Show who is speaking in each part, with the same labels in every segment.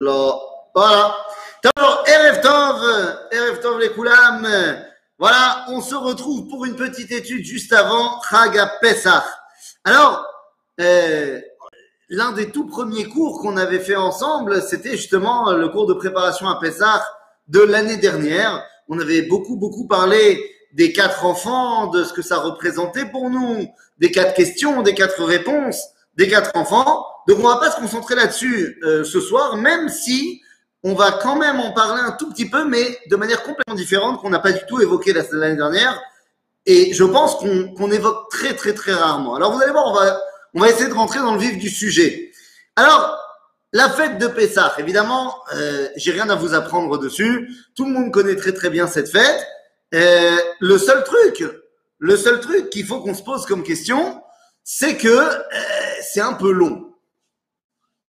Speaker 1: לא. Voilà. Alors, Erev Tov, Erev Tov les Koulam. Voilà, on se retrouve pour une petite étude juste avant Chaga Pesach. Alors, euh, l'un des tout premiers cours qu'on avait fait ensemble, c'était justement le cours de préparation à Pesach de l'année dernière. On avait beaucoup, beaucoup parlé des quatre enfants, de ce que ça représentait pour nous, des quatre questions, des quatre réponses, des quatre enfants. Donc, on va pas se concentrer là-dessus euh, ce soir, même si on va quand même en parler un tout petit peu, mais de manière complètement différente qu'on n'a pas du tout évoqué l'année dernière. Et je pense qu'on évoque très très très rarement. Alors vous allez voir, on va, on va essayer de rentrer dans le vif du sujet. Alors, la fête de Pessah, évidemment, euh, j'ai rien à vous apprendre dessus. Tout le monde connaît très très bien cette fête. Euh, le seul truc, le seul truc qu'il faut qu'on se pose comme question, c'est que euh, c'est un peu long.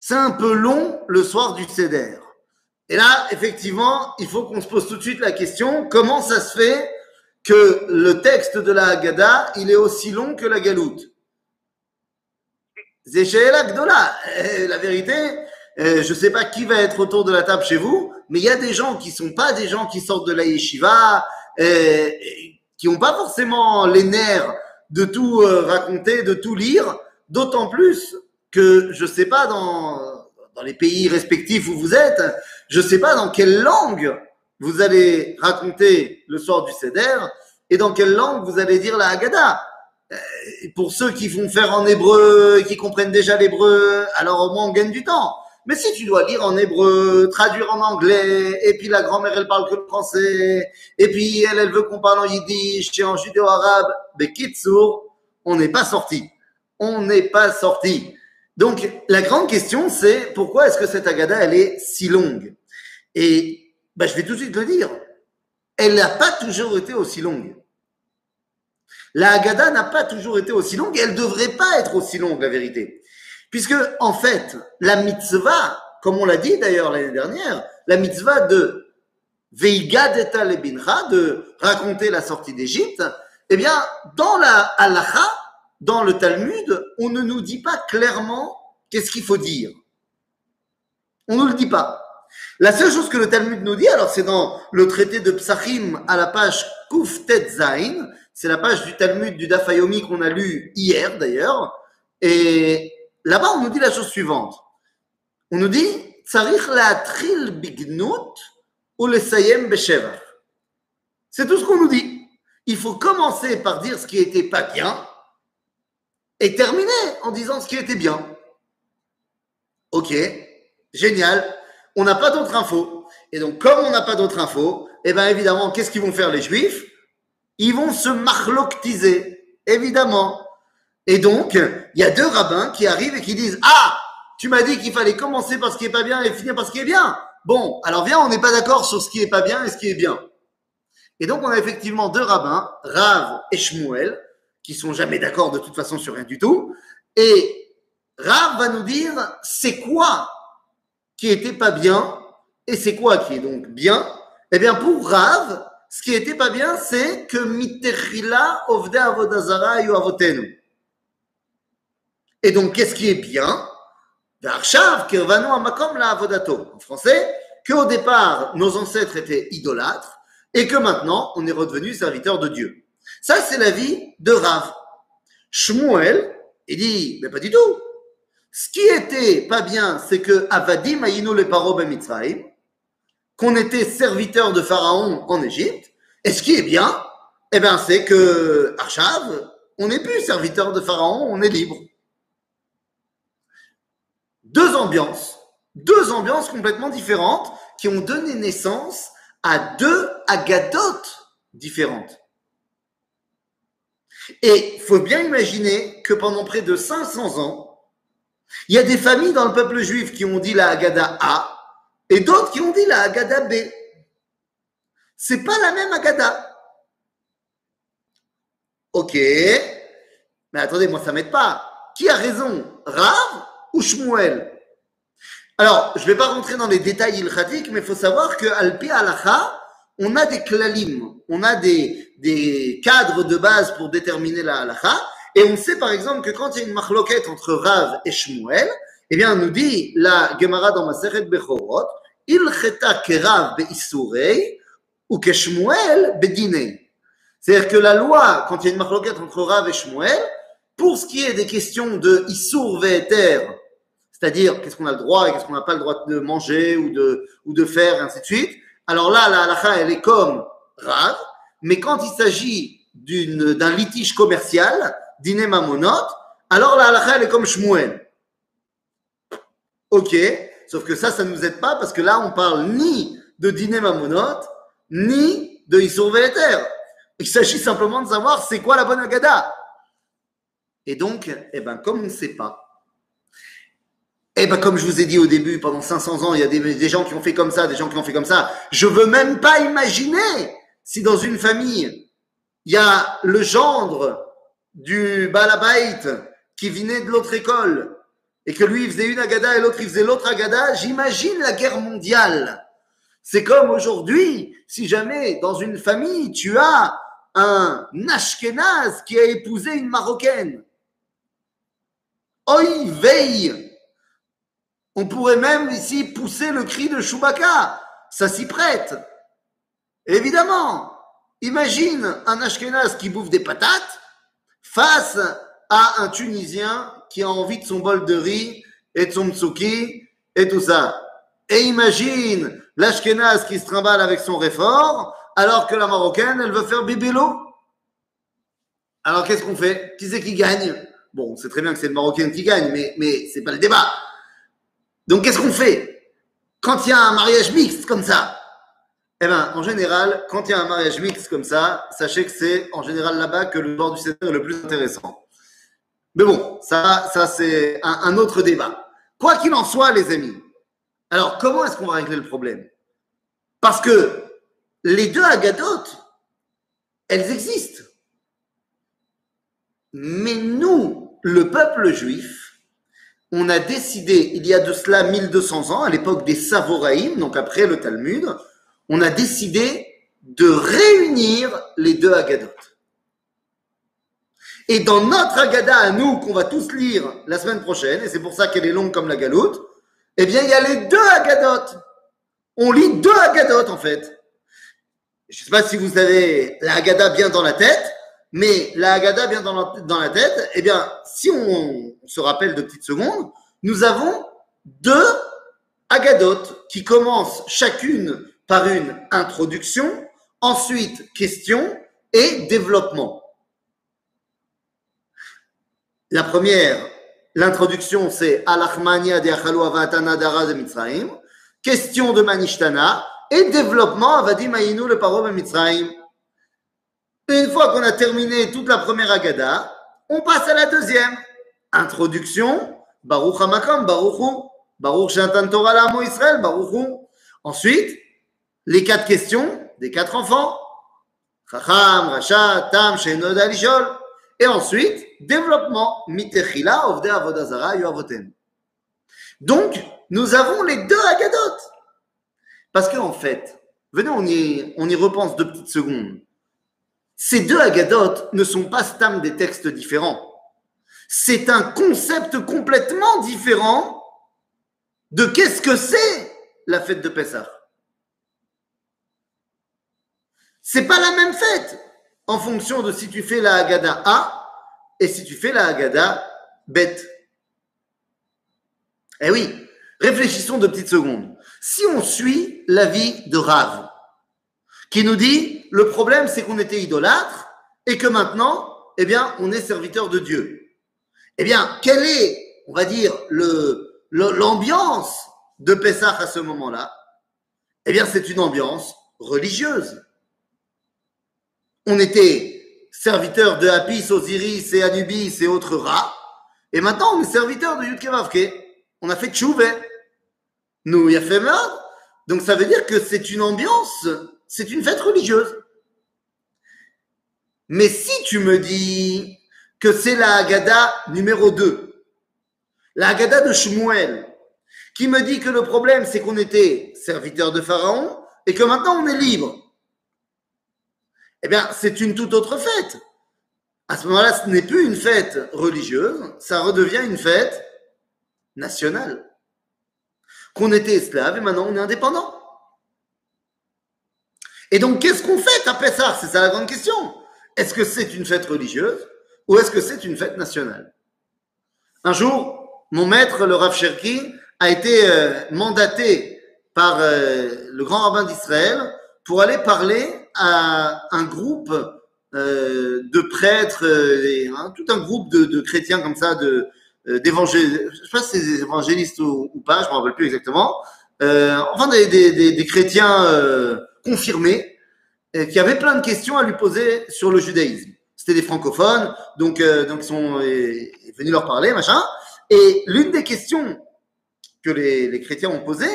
Speaker 1: C'est un peu long le soir du Seder. Et là, effectivement, il faut qu'on se pose tout de suite la question, comment ça se fait que le texte de la Haggadah, il est aussi long que la galoute? Gdola. La vérité, euh, je ne sais pas qui va être autour de la table chez vous, mais il y a des gens qui sont pas des gens qui sortent de la yeshiva, euh, qui n'ont pas forcément les nerfs de tout euh, raconter, de tout lire, d'autant plus que je ne sais pas dans dans les pays respectifs où vous êtes, je ne sais pas dans quelle langue vous allez raconter le soir du Seder et dans quelle langue vous allez dire la Haggadah. Euh, pour ceux qui vont faire en hébreu et qui comprennent déjà l'hébreu, alors au moins on gagne du temps. Mais si tu dois lire en hébreu, traduire en anglais, et puis la grand-mère elle parle que le français, et puis elle elle veut qu'on parle en yiddish et en judéo-arabe, mais Kitsour, on n'est pas sorti. On n'est pas sorti. Donc, la grande question, c'est pourquoi est-ce que cette Agada, elle est si longue? Et ben, je vais tout de suite le dire. Elle n'a pas toujours été aussi longue. La Agada n'a pas toujours été aussi longue et elle ne devrait pas être aussi longue, la vérité. Puisque, en fait, la mitzvah, comme on l'a dit d'ailleurs l'année dernière, la mitzvah de Veiga Lebincha, de raconter la sortie d'Égypte, eh bien, dans la halacha, dans le Talmud, on ne nous dit pas clairement qu'est-ce qu'il faut dire. On ne le dit pas. La seule chose que le Talmud nous dit, alors c'est dans le traité de Psachim à la page Kuf Zain, c'est la page du Talmud du Dafayomi qu'on a lu hier d'ailleurs, et là-bas on nous dit la chose suivante. On nous dit, ou C'est tout ce qu'on nous dit. Il faut commencer par dire ce qui n'était pas bien, et terminer en disant ce qui était bien. Ok, génial. On n'a pas d'autres infos. Et donc, comme on n'a pas d'autres infos, eh bien évidemment, qu'est-ce qu'ils vont faire les juifs? Ils vont se marloctiser, évidemment. Et donc, il y a deux rabbins qui arrivent et qui disent Ah, tu m'as dit qu'il fallait commencer par ce qui est pas bien et finir par ce qui est bien. Bon, alors viens, on n'est pas d'accord sur ce qui est pas bien et ce qui est bien. Et donc, on a effectivement deux rabbins, Rav et Shmuel, qui sont jamais d'accord de toute façon sur rien du tout. Et Rav va nous dire c'est quoi qui était pas bien et c'est quoi qui est donc bien? Eh bien, pour Rav, ce qui était pas bien, c'est que mitechila ovde avodazara yu avotenu. Et donc, qu'est-ce qui est bien? En français, qu'au départ, nos ancêtres étaient idolâtres et que maintenant, on est redevenu serviteur de Dieu. Ça, c'est la vie de Rav. Shmuel, il dit, mais pas du tout. Ce qui était pas bien, c'est que Avadim Ayinu le Paro Mitzrayim, qu'on était serviteur de Pharaon en Égypte. Et ce qui est bien, eh bien, c'est que Arshav, on n'est plus serviteur de Pharaon, on est libre. Deux ambiances, deux ambiances complètement différentes qui ont donné naissance à deux agadotes différentes. Et il faut bien imaginer que pendant près de 500 ans, il y a des familles dans le peuple juif qui ont dit la Haggadah A et d'autres qui ont dit la Haggadah B. C'est pas la même Haggadah. Ok, mais attendez, moi ça m'aide pas. Qui a raison, Rav ou Shmuel Alors, je ne vais pas rentrer dans les détails ilchatiques, mais il faut savoir que Alpi Alacha, on a des klalim, on a des, des cadres de base pour déterminer la halakha, et on sait par exemple que quand il y a une marloquette entre Rav et Shmuel, Eh bien, nous dit la Gemara dans Maseret Bechorot, il cheta kerav beisurei ou keshmuel bedinei. C'est-à-dire que la loi, quand il y a une marloquette entre Rav et Shmuel, pour ce qui est des questions de Issour Ve'eter, c'est-à-dire qu'est-ce qu'on a le droit et qu'est-ce qu'on n'a pas le droit de manger ou de, ou de faire, et ainsi de suite, alors là, la halakha, elle est comme Rav, mais quand il s'agit d'un litige commercial, dîner mamonot, alors la halakha, elle est comme Shmuel. Ok, sauf que ça, ça ne nous aide pas parce que là, on parle ni de dîner mamonot, ni de Issour Ve'eter. Il s'agit simplement de savoir c'est quoi la bonne Agada. Et donc, eh ben, comme on ne sait pas, eh ben, comme je vous ai dit au début, pendant 500 ans, il y a des, gens qui ont fait comme ça, des gens qui ont fait comme ça. Je veux même pas imaginer si dans une famille, il y a le gendre du Balabait qui venait de l'autre école et que lui, il faisait une agada et l'autre, il faisait l'autre agada. J'imagine la guerre mondiale. C'est comme aujourd'hui, si jamais dans une famille, tu as un Ashkenaz qui a épousé une Marocaine. Oi, veille On pourrait même ici pousser le cri de Chewbacca. Ça s'y prête. Évidemment, imagine un Ashkenaz qui bouffe des patates face à un Tunisien qui a envie de son bol de riz et de son tsuki et tout ça. Et imagine l'Ashkenaz qui se trimballe avec son réfort alors que la Marocaine, elle veut faire bibélo. Alors qu'est-ce qu'on fait? Qui c'est qui gagne? Bon, c'est très bien que c'est le Marocain qui gagne, mais ce n'est pas le débat. Donc qu'est-ce qu'on fait Quand il y a un mariage mixte comme ça, eh bien, en général, quand il y a un mariage mixte comme ça, sachez que c'est en général là-bas que le bord du Seigneur est le plus intéressant. Mais bon, ça, ça c'est un, un autre débat. Quoi qu'il en soit, les amis, alors comment est-ce qu'on va régler le problème? Parce que les deux agadotes, elles existent. Mais nous, le peuple juif, on a décidé, il y a de cela 1200 ans, à l'époque des Savoraïm, donc après le Talmud, on a décidé de réunir les deux agadotes. Et dans notre agada à nous, qu'on va tous lire la semaine prochaine, et c'est pour ça qu'elle est longue comme la galoute, eh bien, il y a les deux agadotes. On lit deux agadotes, en fait. Je ne sais pas si vous avez la Haggadah bien dans la tête, mais la Haggadah bien dans la, tête, eh bien, si on, se rappelle de petites secondes, nous avons deux Haggadot qui commencent chacune par une introduction, ensuite question et développement. La première, l'introduction, c'est Alachmania de Avatana Dara de Mitzrayim, question de Manishtana, et développement, va dire Maïnou le paro Mitzrayim. Une fois qu'on a terminé toute la première Agada, on passe à la deuxième. Introduction, Baruch HaMakam, Baruch Baruch Shantan Torah Lamo Israël, Baruch Ensuite, les quatre questions des quatre enfants. Chacham, Rasha, Tam, Shenod Alishol. Et ensuite, développement, Mitechila, Ovde Avodazara, Yoavoten. Donc, nous avons les deux Agadot. Parce qu'en fait, venez, on y repense deux petites secondes. Ces deux agadotes ne sont pas stam des textes différents. C'est un concept complètement différent de qu'est-ce que c'est la fête de Pessah. C'est pas la même fête en fonction de si tu fais la Haggadah A et si tu fais la Haggadah bête. Eh oui, réfléchissons deux petites secondes. Si on suit l'avis de Rav, qui nous dit le problème c'est qu'on était idolâtre et que maintenant, eh bien, on est serviteur de Dieu. Eh bien, quelle est, on va dire, l'ambiance de Pessah à ce moment-là? Eh bien, c'est une ambiance religieuse. On était serviteur de Apis, Osiris et Anubis et autres rats, et maintenant on est serviteur de Yudkevavke. On a fait tchouvet. Nous, il. Donc ça veut dire que c'est une ambiance, c'est une fête religieuse. Mais si tu me dis que c'est la Haggadah numéro 2, la Haggadah de Shmuel, qui me dit que le problème c'est qu'on était serviteur de Pharaon et que maintenant on est libre, eh bien c'est une toute autre fête. À ce moment-là, ce n'est plus une fête religieuse, ça redevient une fête national. Qu'on était esclave et maintenant on est indépendant. Et donc, qu'est-ce qu'on fait à Pessah C'est ça la grande question. Est-ce que c'est une fête religieuse ou est-ce que c'est une fête nationale? Un jour, mon maître, le Rav Cherki, a été euh, mandaté par euh, le grand rabbin d'Israël pour aller parler à un groupe euh, de prêtres, et, hein, tout un groupe de, de, chrétiens comme ça, de d'évangélistes, je sais pas si c'est des évangélistes ou, pas, je me rappelle plus exactement, enfin des, des, des, des chrétiens confirmés qui avaient plein de questions à lui poser sur le judaïsme. C'était des francophones, donc donc ils sont venus leur parler, machin. Et l'une des questions que les, les chrétiens ont posées,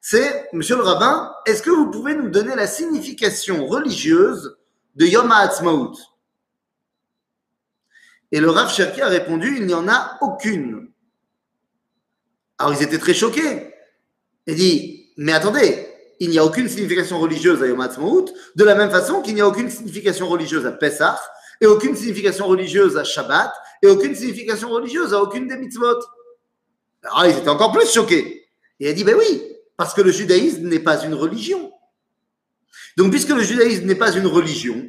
Speaker 1: c'est, monsieur le rabbin, est-ce que vous pouvez nous donner la signification religieuse de Yom HaAtzmaut? Et le Rav Cherki a répondu, il n'y en a aucune. Alors ils étaient très choqués. Il dit, mais attendez, il n'y a aucune signification religieuse à Yom HaAtzmaut, de la même façon qu'il n'y a aucune signification religieuse à Pessah, et aucune signification religieuse à Shabbat, et aucune signification religieuse à aucune des mitzvot. Alors ils étaient encore plus choqués. Il a dit, ben oui, parce que le judaïsme n'est pas une religion. Donc, puisque le judaïsme n'est pas une religion,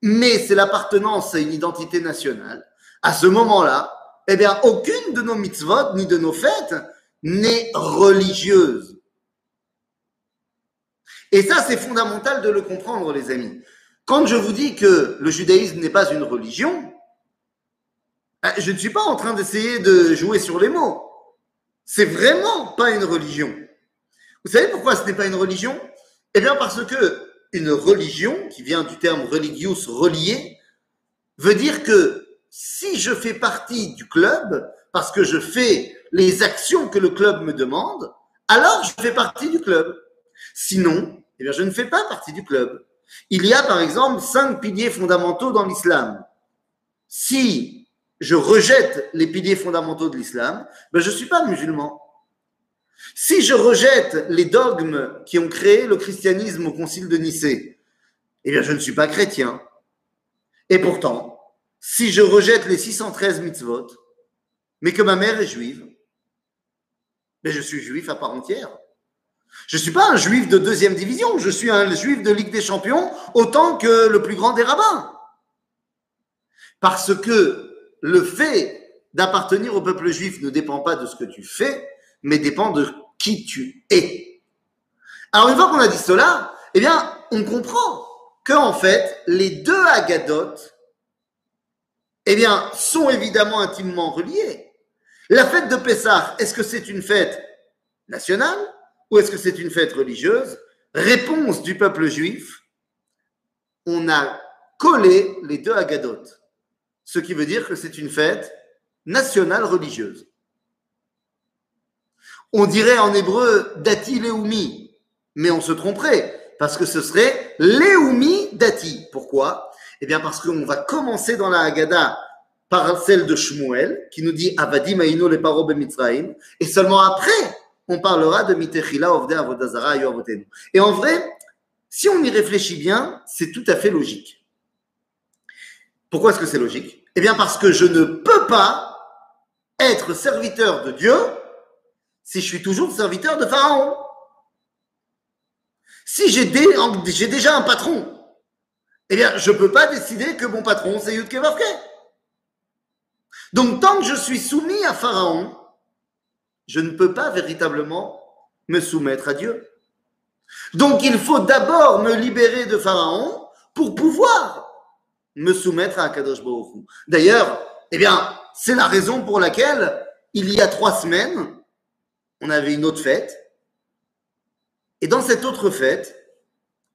Speaker 1: mais c'est l'appartenance à une identité nationale, à ce moment-là, eh bien, aucune de nos mitzvot ni de nos fêtes n'est religieuse. Et ça, c'est fondamental de le comprendre, les amis. Quand je vous dis que le judaïsme n'est pas une religion, eh, je ne suis pas en train d'essayer de jouer sur les mots. C'est vraiment pas une religion. Vous savez pourquoi ce n'est pas une religion? Eh bien parce que une religion, qui vient du terme religius, relié, veut dire que si je fais partie du club, parce que je fais les actions que le club me demande, alors je fais partie du club. Sinon, eh je ne fais pas partie du club. Il y a par exemple cinq piliers fondamentaux dans l'islam. Si je rejette les piliers fondamentaux de l'islam, ben je ne suis pas musulman. Si je rejette les dogmes qui ont créé le christianisme au concile de Nicée, eh bien, je ne suis pas chrétien. Et pourtant, si je rejette les 613 mitzvot, mais que ma mère est juive, mais je suis juif à part entière. Je ne suis pas un juif de deuxième division, je suis un juif de Ligue des Champions autant que le plus grand des rabbins. Parce que le fait d'appartenir au peuple juif ne dépend pas de ce que tu fais, mais dépend de qui tu es. Alors une fois qu'on a dit cela, eh bien, on comprend que en fait, les deux Agadot, eh bien, sont évidemment intimement reliés. La fête de Pessah, est-ce que c'est une fête nationale? Ou est-ce que c'est une fête religieuse? Réponse du peuple juif, on a collé les deux Agadot, ce qui veut dire que c'est une fête nationale religieuse. On dirait en hébreu Dati Leumi, mais on se tromperait parce que ce serait Leumi Dati. Pourquoi? Eh bien parce qu'on va commencer dans la Haggadah par celle de Shmuel qui nous dit Avadim Aino le paro Mitzrayim et seulement après on parlera de Mitechila Ovde Avodazara Yoavotenu. Et en vrai, si on y réfléchit bien, c'est tout à fait logique. Pourquoi est-ce que c'est logique? Eh bien parce que je ne peux pas être serviteur de Dieu si je suis toujours serviteur de Pharaon. Si j'ai déjà un patron, eh bien, je ne peux pas décider que mon patron, c'est Yudke Donc, tant que je suis soumis à Pharaon, je ne peux pas véritablement me soumettre à Dieu. Donc, il faut d'abord me libérer de Pharaon pour pouvoir me soumettre à Kadosh Baruch D'ailleurs, eh bien, c'est la raison pour laquelle, il y a trois semaines, on avait une autre fête. Et dans cette autre fête,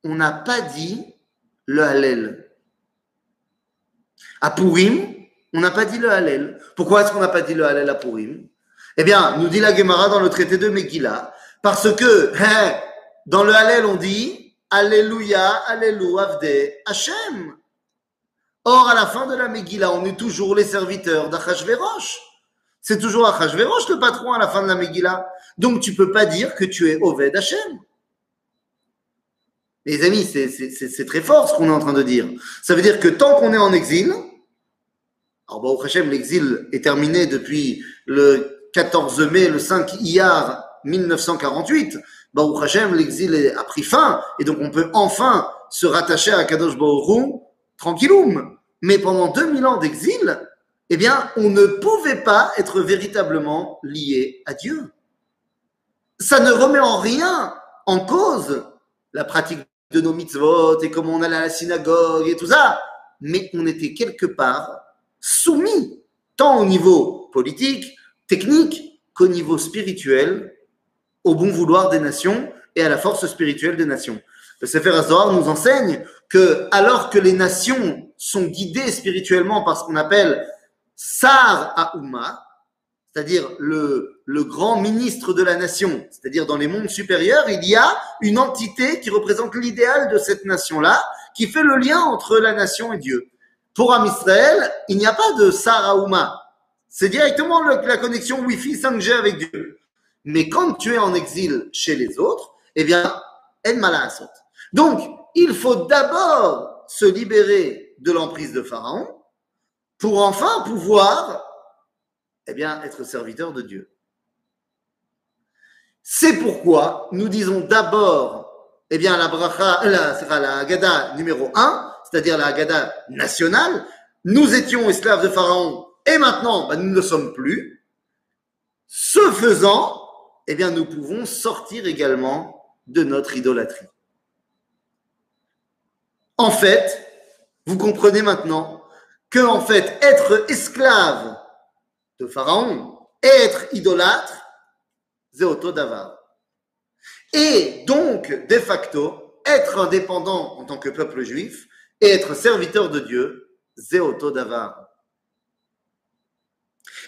Speaker 1: on n'a pas dit le Hallel. À Purim, on n'a pas dit le Hallel. Pourquoi est-ce qu'on n'a pas dit le Hallel à Purim? Eh bien, nous dit la Gemara dans le traité de Megillah, parce que hein, dans le Hallel, on dit Alléluia, Alléluia, Avde, Hachem. Or, à la fin de la Megillah, on est toujours les serviteurs d'Achashverosh. C'est toujours Achashverosh le patron à la fin de la Megillah. Donc tu peux pas dire que tu es Oved Hashem. Les amis, c'est très fort ce qu'on est en train de dire. Ça veut dire que tant qu'on est en exil, alors Baruch Hashem, l'exil est terminé depuis le 14 mai, le 5 Iyar 1948, Baruch l'exil a pris fin, et donc on peut enfin se rattacher à Kadosh Baruch tranquilloum. Mais pendant 2000 ans d'exil, eh bien, on ne pouvait pas être véritablement lié à Dieu. Ça ne remet en rien en cause la pratique de nos mitzvot et comment on allait à la synagogue et tout ça, mais on était quelque part soumis, tant au niveau politique, technique, qu'au niveau spirituel, au bon vouloir des nations et à la force spirituelle des nations. Le Sefer Azor nous enseigne que alors que les nations sont guidées spirituellement par ce qu'on appelle Sar Aouma, c'est-à-dire le, le grand ministre de la nation, c'est-à-dire dans les mondes supérieurs, il y a une entité qui représente l'idéal de cette nation-là, qui fait le lien entre la nation et Dieu. Pour Am Israël, il n'y a pas de Sar Aouma. C'est directement la connexion Wi-Fi 5G avec Dieu. Mais quand tu es en exil chez les autres, eh bien, en malasot. Donc, il faut d'abord se libérer de l'emprise de Pharaon pour enfin pouvoir eh bien, être serviteur de Dieu. C'est pourquoi nous disons d'abord, eh bien, la bracha, la, la Haggadah numéro 1, c'est-à-dire la Haggadah nationale. Nous étions esclaves de Pharaon et maintenant, ben, nous ne le sommes plus. Ce faisant, eh bien, nous pouvons sortir également de notre idolâtrie. En fait, vous comprenez maintenant que, en fait, être esclave de Pharaon et être idolâtre, c'est davar. Et donc, de facto, être indépendant en tant que peuple juif et être serviteur de Dieu, c'est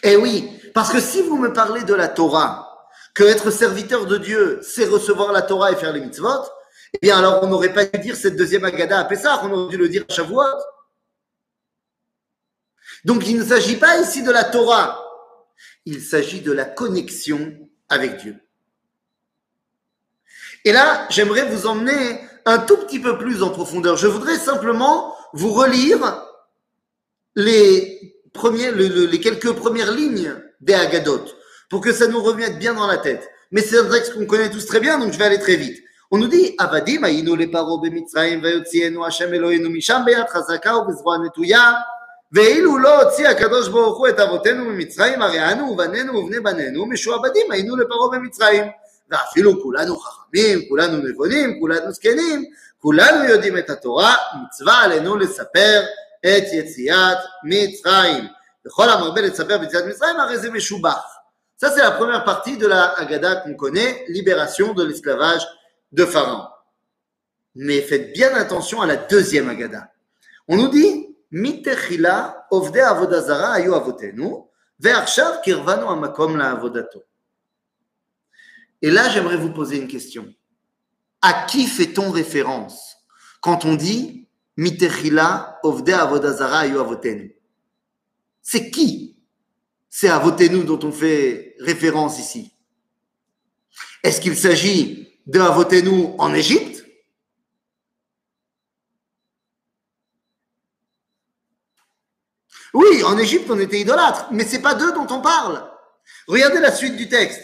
Speaker 1: Et oui, parce que si vous me parlez de la Torah, que être serviteur de Dieu, c'est recevoir la Torah et faire les mitzvot, eh bien alors on n'aurait pas dû dire cette deuxième Agada à Pessah, on aurait dû le dire à Shavuot. Donc il ne s'agit pas ici de la Torah, il s'agit de la connexion avec Dieu. Et là, j'aimerais vous emmener un tout petit peu plus en profondeur. Je voudrais simplement vous relire les, premiers, les quelques premières lignes des Agadot pour que ça nous revienne bien dans la tête. Mais c'est un texte qu'on connaît tous très bien, donc je vais aller très vite. On nous dit, Avadim, ayinu le paro b'mitzrayim, vayotzienu Hashem Eloheinu misham beyat chazaka ובזרוע נטויה, ואילו לא הוציא הקדוש ברוך הוא את אבותינו ממצרים, הרי אנו ובנינו ובני בנינו משועבדים היינו לפרעה במצרים. ואפילו כולנו חכמים, כולנו נבונים, כולנו זקנים, כולנו יודעים את התורה, מצווה עלינו לספר את יציאת מצרים. וכל המרבה לספר ביציאת מצרים, הרי זה משובח. Ça, c'est la première partie de la Haggadah qu'on connaît, libération de l'esclavage de Pharaon. Mais faites bien attention à la deuxième Haggadah. On nous dit, Mitechila ovde avodazara ayu avotenu, ve'arshav kirvanu amakom la avodato. Et là, j'aimerais vous poser une question. À qui fait-on référence quand on dit Mitechila ovde avodazara avotenu C'est qui c'est nous dont on fait référence ici? Est-ce qu'il s'agit de nous en Égypte? Oui, en Égypte, on était idolâtres, mais c'est pas d'eux dont on parle. Regardez la suite du texte.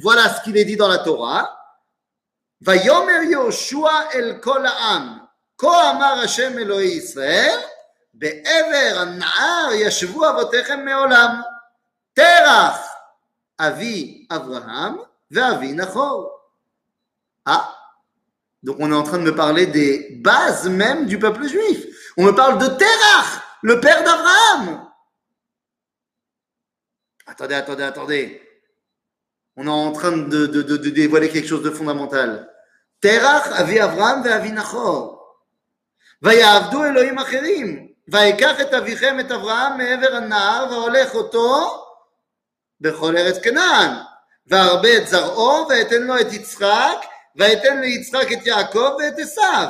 Speaker 1: Voilà ce qu'il est dit dans la Torah. Vayomer Yoshua el kol כה אמר השם אלוהי ישראל, בעבר הנער ישבו אבותיכם מעולם. תרח אבי אברהם ואבי נחור. Ah, donc on est en train de me parler des bases même du peuple juif. On me parle de Terach, le père d'Abraham. Attendez, attendez, attendez. On est en train de, de, de, de dévoiler quelque chose de fondamental. Terach, Avi Abraham, Avi Nachor. ויעבדו אלוהים אחרים. ויקח את אביכם את אברהם מעבר הנהר והולך אותו בכל ארץ כנען. והרבה את זרעו ואתן לו את יצחק ויתן ליצחק את יעקב ואת עשיו.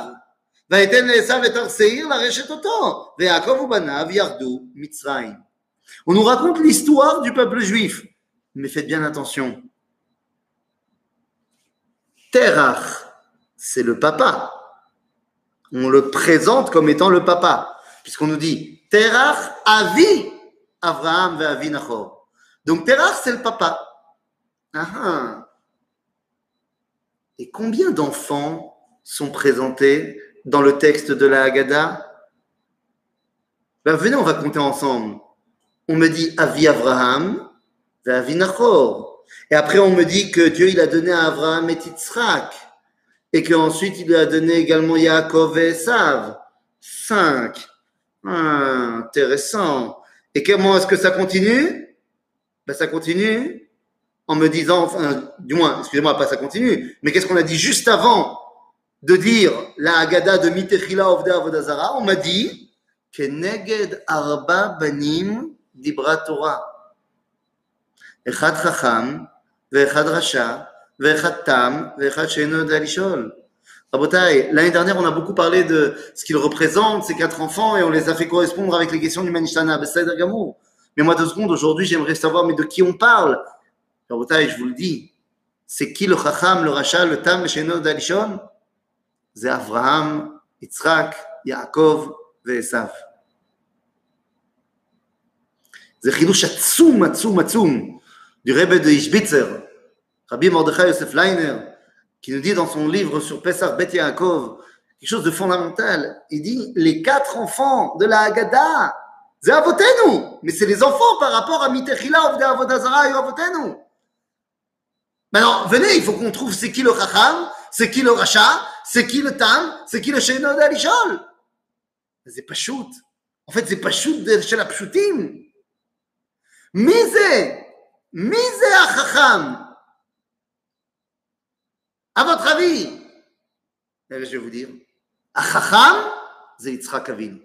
Speaker 1: ויתן לעשיו את הר שעיר לרשת אותו. ויעקב ובניו ירדו מצרים. On nous raconte l'histoire du peuple juif. Mais faites bien attention. Terach, c'est le papa. on le présente comme étant le papa. puisqu'on nous dit Terach Avi Avraham et Avi Nachor. Donc Terach, c'est le papa. Ah, ah. Et combien d'enfants sont présentés dans le texte de la Haggadah? Ben, Venez, on va ensemble. On me dit Avi Avraham Avi Nachor. Et après, on me dit que Dieu, il a donné à Avraham et Yitzhak. Et qu'ensuite, il lui a donné également Yaakov et Esav. Cinq. Intéressant. Et comment est-ce que ça continue? Ben, Ça continue en me disant, enfin, du moins, excusez-moi, pas ça continue, mais qu'est-ce qu'on a dit juste avant de dire la Haggadah de Mitechila Ovda Avodazara? On m'a dit que Neged Arba Banim Dibra Torah. Echad Chacham, Vechad Rasha, Vechad Tam, Vechad Sheno Dalishol. L'année dernière, on a beaucoup parlé de ce qu'ils représentent, ces quatre enfants, et on les a fait correspondre avec les questions du Manishtana. Mais moi, deux secondes, aujourd'hui, j'aimerais savoir, mais de qui on parle je vous le dis, c'est qui le Chacham, le Racha, le Tam, le Sheno d'Alishon C'est Abraham, Yitzhak, Yaakov ועשיו. זה חידוש עצום, עצום, עצום, du Rebbe de Ishbitzer, Rabbi Mordechai Yosef Leiner, qui nous dit dans son livre sur Pesach Bet Yaakov, quelque chose de fondamental. Il dit les quatre enfants de la Haggadah, c'est Avotenu, mais c'est les enfants par rapport à Mitechila, Ovde Avodazara et Avotenu. Maintenant, venez, il faut qu'on trouve c'est qui le Chacham, c'est qui le Racha, c'est qui le Tam, c'est qui le Sheino d'Alishol. C'est pas shoot. En fait, c'est pas shoot de chez la pshutim. Mise, mise à Chacham. À votre avis, je vais vous dire, à Chacham, c'est Yitzhak Avinu.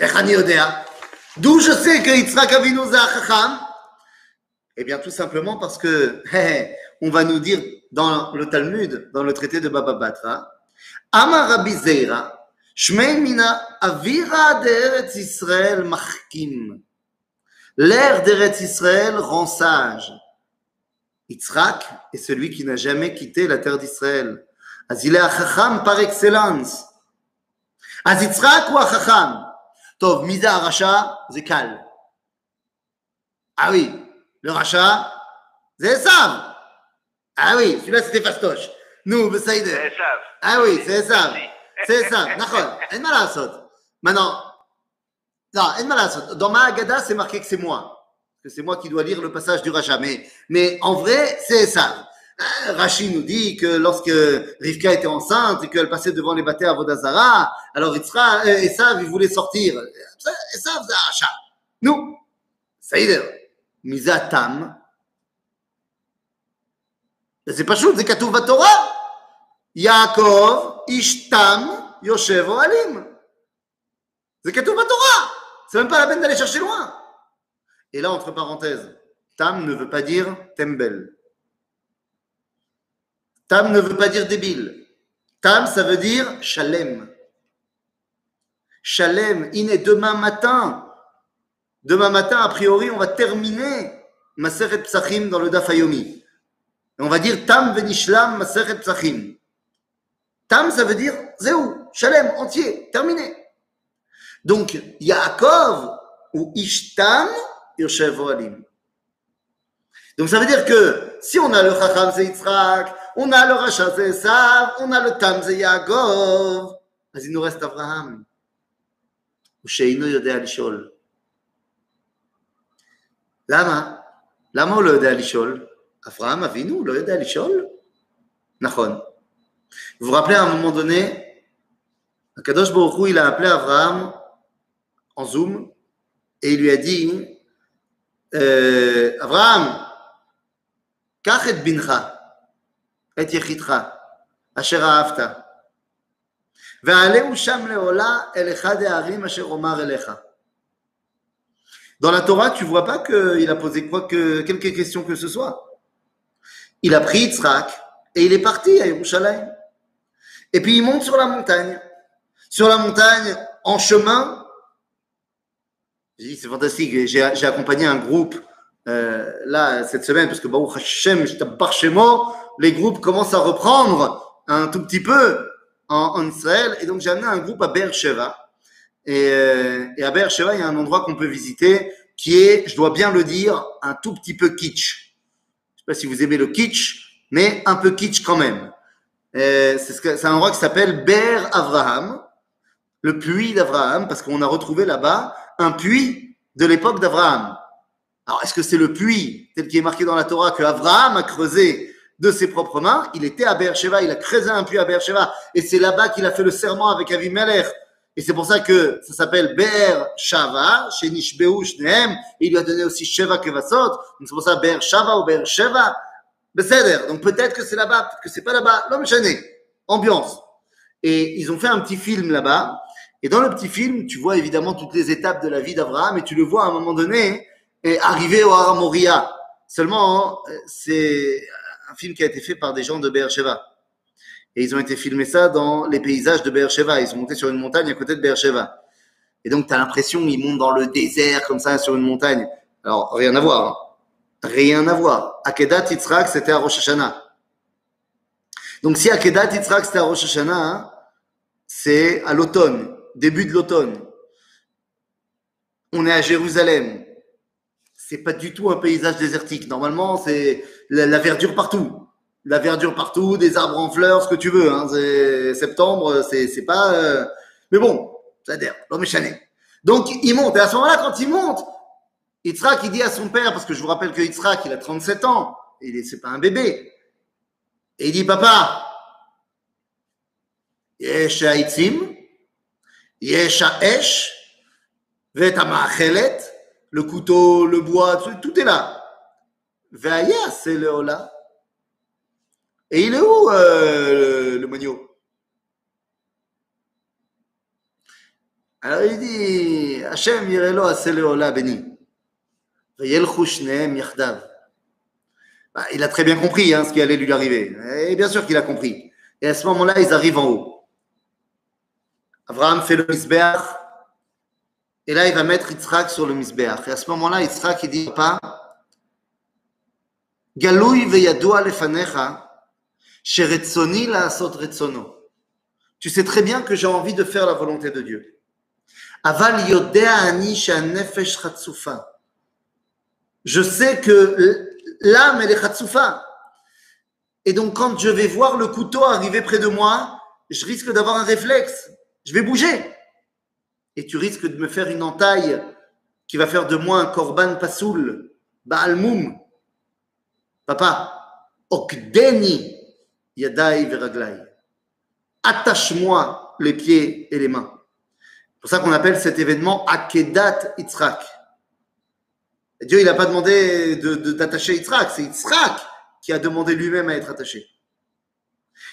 Speaker 1: איך אני יודע? D'où je sais que Yitzhak Avinu c'est Chacham eh bien, tout simplement parce que on va nous dire dans le Talmud, dans le traité de Baba Batra, Amar Rabbi Zeira, Shmei mina avira d'Eretz Israël machkim. L'air d'Eretz Israël rend sage. Yitzhak est celui qui n'a jamais quitté la terre d'Israël. Az il est chacham par excellence. Az Yitzhak ou chacham? Tov, misa arasha, zekal. Ah oui, le rachat, c'est Esav. Ah oui, celui-là c'était fastoche. Nous, Esav. Ah oui, c'est Esav. C'est Esav. D'accord. Malasot. Maintenant, non, en malasot. Dans ma Agada, c'est marqué que c'est moi. Que c'est moi qui dois lire le passage du rachat. Mais, mais en vrai, c'est Esav. Euh, Rachid nous dit que lorsque Rivka était enceinte et qu'elle passait devant les bâtés à Vodazara, alors Isra, euh, Esav, il voulait sortir. Esav, c'est Rachat. Nous, Saïder. Mizatam. C'est pas chaud, c'est כתוב בתורה. יעקב, איש תם, יושב אוהלים. C'est כתוב בתורה. C'est même pas la peine d'aller chercher loin. Et là, entre parenthèses, Tam ne veut pas dire tembel. Tam ne veut pas dire débile. Tam, ça veut dire shalem. Shalem, iné, demain matin, Demain matin, a priori, on va terminer Maseret Psachim dans le Dafayomi. Et on va dire Tam Venishlam Maseret Psachim. Tam, ça veut dire Zéou, Shalem, entier, terminé. Donc, Yaakov ou Ishtam, Yoshev Alim. Donc, ça veut dire que si on a le Chacham, c'est Yitzhak, on a le Racha, c'est Esav, on a le Tam, c'est Yaakov, il nous reste Abraham. Ou Sheinu Yodea Lishol. למה? למה הוא לא יודע לשאול? אברהם אבינו לא יודע לשאול? נכון. Vous vous rappelez à un moment donné, Akadosh Baruch Hu, il a appelé Abraham en zoom et il lui a dit euh, Abraham, kachet bincha, et yechitra, asher. Dans la Torah, tu vois pas qu'il a posé quoi que quelques questions que ce soit. Il a pris Yitzhak et il est parti à Yerushalayim. Et puis il monte sur la montagne. Sur la montagne, en chemin, c'est fantastique. J'ai accompagné un groupe euh, là cette semaine parce que Baruch Hashem, Shemo, les groupes commencent à reprendre un tout petit peu en, Israël. Et donc j'ai amené un groupe à Beersheba Et, euh, et à Beersheba, il y a un endroit qu'on peut visiter qui est, je dois bien le dire, un tout petit peu kitsch. Je sais pas si vous aimez le kitsch, mais un peu kitsch quand même. Euh, c'est un endroit qui s'appelle Ber Avraham, le puits d'Abraham, parce qu'on a retrouvé là-bas un puits de l'époque d'Abraham. Alors, est-ce que c'est le puits, tel qu'il est marqué dans la Torah, que Abraham a creusé de ses propres mains? Il était à Beersheba, il a creusé un puits à Beersheba, et c'est là-bas qu'il a fait le serment avec Avimelech. Et c'est pour ça que ça s'appelle Ber Shava, chez Nishbeu Shnehem, et il lui a donné aussi Sheva Kevasot, donc c'est pour ça Ber Shava ou Ber Sheva. Donc peut-être que c'est là-bas, peut-être que c'est pas là-bas. L'homme chané. Ambiance. Et ils ont fait un petit film là-bas. Et dans le petit film, tu vois évidemment toutes les étapes de la vie d'Abraham et tu le vois à un moment donné et arriver au Har Moria. Seulement, hein, c'est un film qui a été fait par des gens de Beersheba. Et ils ont été filmés ça dans les paysages de Beersheba. Ils sont montés sur une montagne à côté de Beersheba. Et donc, tu as l'impression qu'ils montent dans le désert comme ça sur une montagne. Alors, rien à voir. hein. Rien à voir. Akedat Yitzhak, c'était à Rosh Hashanah. Donc, si Akedat Yitzhak, c'était à Rosh Hashanah, hein, c'est à l'automne, début de l'automne. On est à Jérusalem. C'est pas du tout un paysage désertique. Normalement, c'est la, verdure partout. La verdure partout, des arbres en fleurs, ce que tu veux. Hein. Septembre, c'est pas. Euh, mais bon, ça adhère. L'homme est Donc, il monte. Et à ce moment-là, quand il monte, Yitzhak, il dit à son père, parce que je vous rappelle que Yitzhak, il a 37 ans. Il c'est pas un bébé. Et il dit, papa, Yesh Haïtim, Yesha Esh, Vetamachelet, le couteau, le bois, tout est là. Veaya, c'est le Et il est où le, le Alors il dit Hachem Yirelo béni. Il a très bien compris hein, ce qui allait lui arriver. Et bien sûr qu'il a compris. Et à ce moment-là, ils arrivent en haut. Abraham fait le misbéach. Et là, il va mettre Yitzhak sur le misbéach. Et à ce moment-là, Yitzhak, il dit Papa, Galoui veyadoua lefanecha, la. Tu sais très bien que j'ai envie de faire la volonté de Dieu. Aval yodea ani nefesh. Je sais que l'âme, elle est chatzoufa. Et donc, quand je vais voir le couteau arriver près de moi, je risque d'avoir un réflexe. Je vais bouger. Et tu risques de me faire une entaille qui va faire de moi un korban pasoul, baalmoum. Papa, okdeni yadai veraglai. Attache-moi les pieds et les mains. C'est pour ça qu'on appelle cet événement Akedat Yitzhak. Dieu, il n'a pas demandé de, de, Yitzhak, c'est Yitzhak qui a demandé lui-même à être attaché.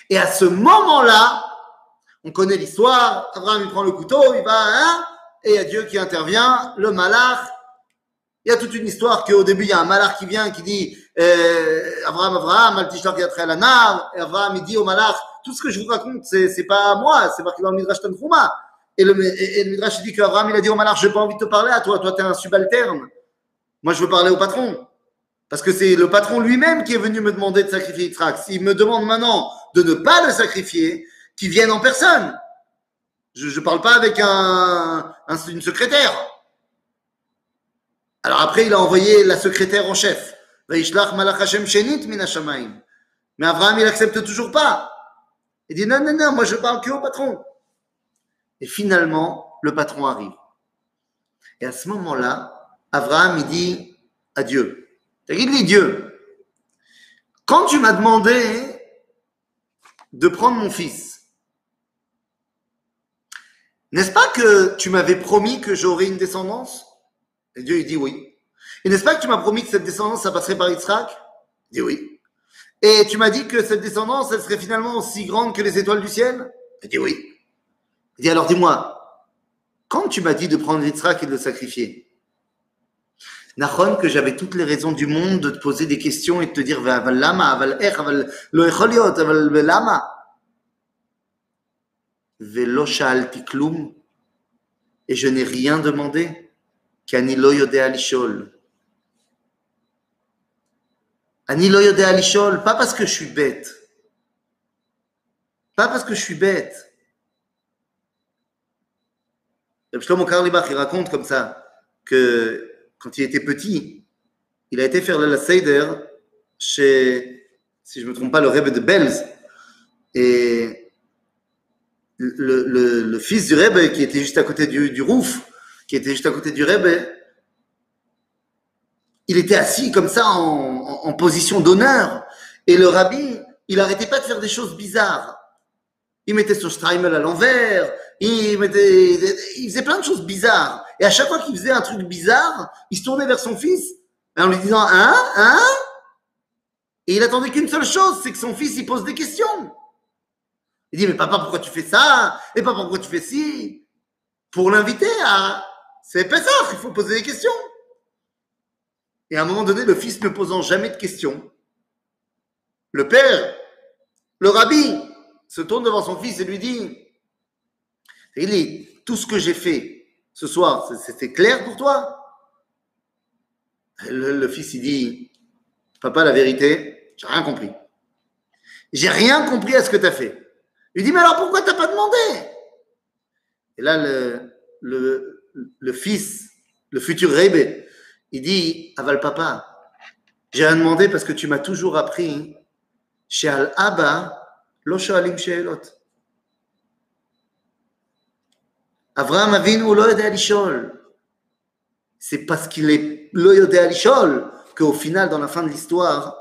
Speaker 1: Et à ce moment-là, on connaît l'histoire, Abraham il prend le couteau, il va, hein, et il y a Dieu qui intervient, le malach. Il y a toute une histoire qu'au début, il y a un malach qui vient, qui dit, euh, Abraham, Abraham, al tishtar yatra la nar, et Abraham, il dit au malach, tout ce que je vous raconte, c'est, c'est pas moi, c'est marqué dans le Midrash Tanchuma. Et le, et, et dit qu'Abraham, il a dit au malach, j'ai pas envie de te parler à toi, toi, t'es un subalterne. Moi, je veux parler au patron. Parce que c'est le patron lui-même qui est venu me demander de sacrifier Yitzhak. S'il me demande maintenant de ne pas le sacrifier, qu'il vienne en personne. Je ne parle pas avec un, un, une secrétaire. Alors après, il a envoyé la secrétaire en chef. Mais Abraham, il accepte toujours pas. Il dit non, non, non, moi je parle que au patron. Et finalement, le patron arrive. Et à ce moment-là, Abraham, il dit à Dieu, il dit Dieu, quand tu m'as demandé de prendre mon fils, n'est-ce pas que tu m'avais promis que j'aurais une descendance? Et Dieu, dit oui. Et n'est-ce pas que tu m'as promis que cette descendance, ça passerait par Yitzhak? Il dit oui. Et tu m'as dit que cette descendance, elle serait finalement aussi grande que les étoiles du ciel? Il dit oui. Il dit alors dis-moi, quand tu m'as dit de prendre Yitzhak et de le sacrifier, Nahon, que j'avais toutes les raisons du monde de te poser des questions et de te dire. Velo sha'alti. Et je n'ai rien demandé. Kani lo yodea lishol. Ani. Pas parce que je suis bête. Pas parce que je suis bête. Shlomo Karlibach, il raconte comme ça que quand il était petit, il a été faire la Seider chez, si je ne me trompe pas, le Rebbe de Belz. Et le, fils du Rebbe, qui était juste à côté du, Rouf, qui était juste à côté du Rebbe, il était assis comme ça en position d'honneur. Et le rabbi, il n'arrêtait pas de faire des choses bizarres. Il mettait son Streimel à l'envers, il, mettait, il faisait plein de choses bizarres. Et à chaque fois qu'il faisait un truc bizarre, il se tournait vers son fils en lui disant Hein Hein? Et il attendait qu'une seule chose, c'est que son fils il pose des questions. Il dit Mais papa, pourquoi tu fais ça? Et papa, pourquoi tu fais ci? Pour l'inviter à. C'est pas ça, il faut poser des questions. Et à un moment donné, le fils ne posant jamais de questions, le père, le rabbi, se tourne devant son fils et lui dit Il dit, tout ce que j'ai fait ce soir, c'était clair pour toi? Le, fils, il dit Papa, la vérité, j'ai rien compris. J'ai rien compris à ce que tu as fait. Il dit Mais alors pourquoi tu n'as pas demandé? Et là, le, le, fils, le futur Rebbe, il dit Aval papa, j'ai rien demandé parce que tu m'as toujours appris chez Al-Abba, lo shoalim she'elot. Avraham Avinu lo yodea lishol. C'est parce qu'il est lo yodea qu'au final, dans la fin de l'histoire,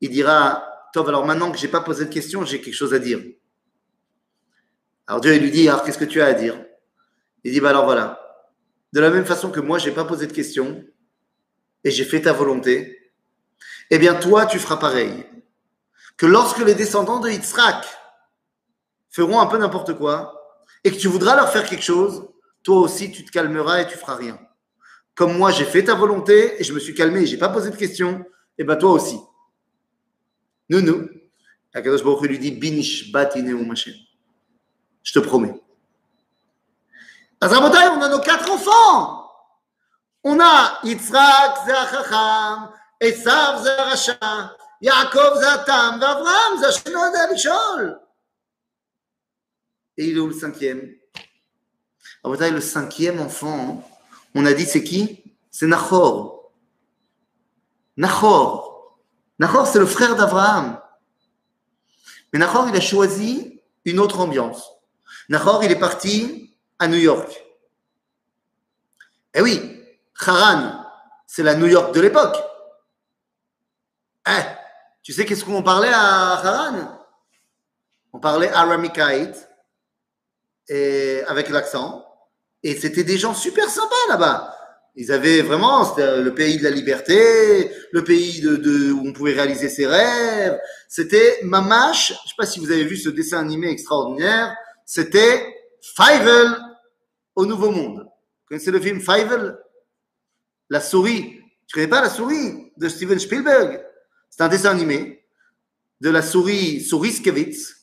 Speaker 1: il dira Tov, alors maintenant que j'ai pas posé de question, j'ai quelque chose à dire. Alors Dieu lui dit Alors qu'est-ce que tu as à dire? Il dit Bah alors voilà. De la même façon que moi, j'ai pas posé de question et j'ai fait ta volonté, eh bien toi, tu feras pareil. Que lorsque les descendants de Yitzhak feront un peu n'importe quoi et que tu voudras leur faire quelque chose, toi aussi, tu te calmeras et tu feras rien. Comme moi, j'ai fait ta volonté et je me suis calmé et j'ai pas posé de questions, et ben toi aussi. Nous, nous. Akadosh Baruch lui dit Binish batine Je te promets. À Zabotai, on a nos quatre enfants. On a Yitzhak, Zachacham, Esav, Zarasha, Yaakov, Zatam, Vavram, Zachenoda, Alishol. Et il est où le cinquième? Le cinquième enfant, on a dit c'est qui? C'est Nachor. Nachor. Nachor, c'est le frère d'Abraham. Mais Nachor, il a choisi une autre ambiance. Nachor, il est parti à New York. Eh oui, Haran, c'est la New York de l'époque. Eh, tu sais qu'est-ce qu'on parlait à Haran On parlait aramikaït et avec l'accent. Et c'était des gens super sympas là-bas. Ils avaient vraiment, c'était le pays de la liberté, le pays de, où on pouvait réaliser ses rêves. C'était Mamash, je sais pas si vous avez vu ce dessin animé extraordinaire, c'était Fievel au Nouveau Monde. Vous connaissez le film Fievel La souris. Tu connais pas la souris de Steven Spielberg? C'est un dessin animé de la souris Souriskevitz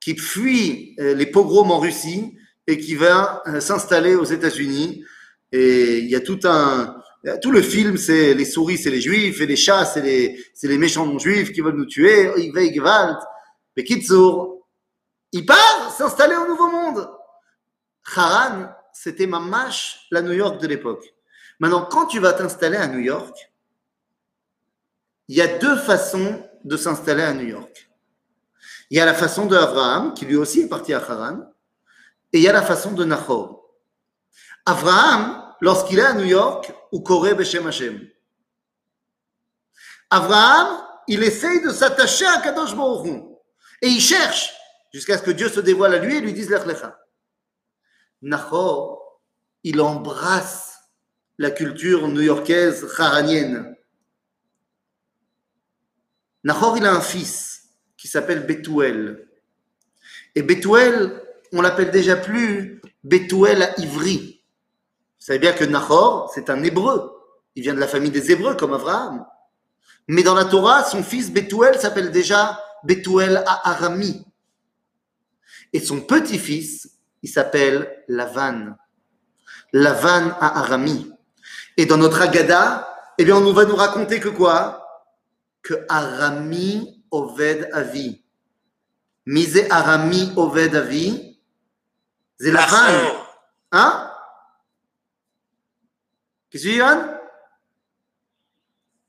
Speaker 1: qui fuit euh, les pogroms en Russie et qui va euh, s'installer aux États-Unis. Et il y a tout un, tout le film, c'est les souris, c'est les juifs, et les chats, c'est les, méchants non-juifs qui veulent nous tuer. Mais il part s'installer au Nouveau Monde. Haran, c'était Mamash, la New York de l'époque. Maintenant, quand tu vas t'installer à New York, il y a deux façons de s'installer à New York. Il y a la façon de Abraham, qui lui aussi est parti à Haran, et il y a la façon de Nahor. Abraham, lorsqu'il est à New York, ou Koré Beshem Hashem. Abraham, il essaye de s'attacher à Kadosh Baruch et il cherche jusqu'à ce que Dieu se dévoile à lui et lui dise Lech Lecha. Nahor, il embrasse la culture new-yorkaise haranienne. Nahor, il a un fils qui s'appelle Betuel. Et Betuel, on l'appelle déjà plus Betuel à Ivry. Vous savez bien que Nahor, c'est un hébreu. Il vient de la famille des hébreux, comme Abraham. Mais dans la Torah, son fils Betuel s'appelle déjà Betuel à Arami. Et son petit-fils, il s'appelle Lavan. Lavan à Arami. Et dans notre Agada, eh bien, on va nous raconter que quoi? Que Arami Oved Avi. Mise Arami Oved Avi. C'est Lavan. Hein? Qu'est-ce que tu dis, Yohan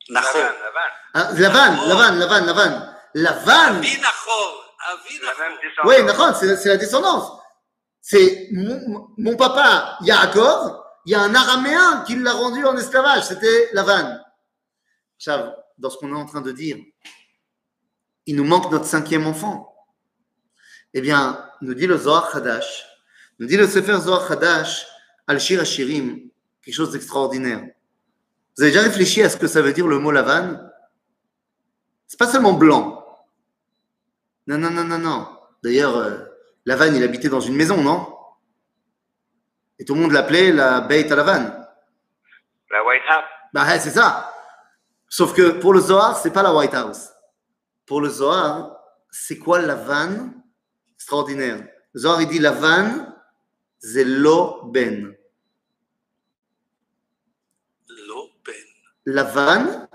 Speaker 2: Nahor.
Speaker 3: Lavan, Lavan.
Speaker 1: Lavan, Lavan, Lavan, Lavan. Oui, d'accord, c'est la descendance. C'est mon, mon papa, Yaakov, il y a un araméen qui l'a rendu en esclavage, c'était Lavan. Dans ce qu'on est en train de dire, il nous manque notre cinquième enfant. Eh bien, nous dit le Zohar Hadash, nous dit le Sefer Zohar Hadash, Al-Shir Hashirim, quelque chose d'extraordinaire. Vous avez déjà réfléchi à ce que ça veut dire le mot Lavan C'est pas seulement blanc. Non, non, non, non, non. D'ailleurs, euh, Lavan, il habitait dans une maison, non? Et tout le monde l'appelait la Beit à Lavan.
Speaker 3: La White House.
Speaker 1: Bah, ouais, c'est ça. Sauf que pour le Zohar, c'est pas la White House. Pour le Zohar, c'est quoi Lavan Extraordinaire. Le Zohar, il dit Lavan, c'est lo ben.
Speaker 2: Lo ben.
Speaker 1: Lavan,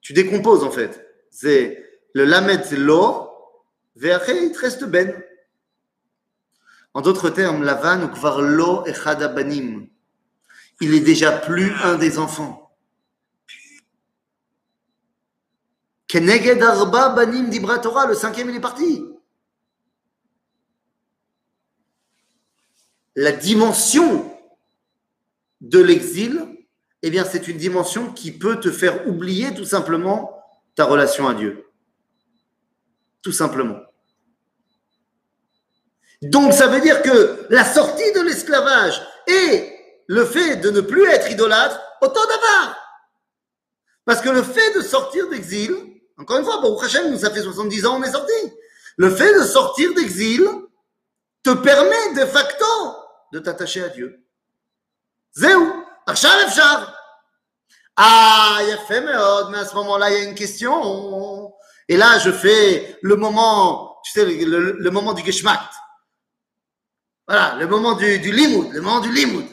Speaker 1: tu décomposes en fait. C'est le lamed, c'est lo, il te reste ben. En d'autres termes, Lavan ou kvar lo echad abanim. Il est déjà plus un des enfants. Keneged arba banim dibra Torah, le cinquième il est parti. La dimension de l'exil, eh bien, c'est une dimension qui peut te faire oublier tout simplement ta relation à Dieu tout simplement. Donc ça veut dire que la sortie de l'esclavage et le fait de ne plus être idolâtre, autant d'avoir. Parce que le fait de sortir d'exil, encore une fois, pour Hachem, nous, ça fait 70 ans, on est sorti. Le fait de sortir d'exil te permet de facto de t'attacher à Dieu. Zéou, Achar Efchar. Ah, il a fait, oh, mais à ce moment-là, il y a une question. Et là, je fais le moment, tu sais, le, le- le moment du Geschmack. Voilà, le moment du, du limoud, le moment du limoud.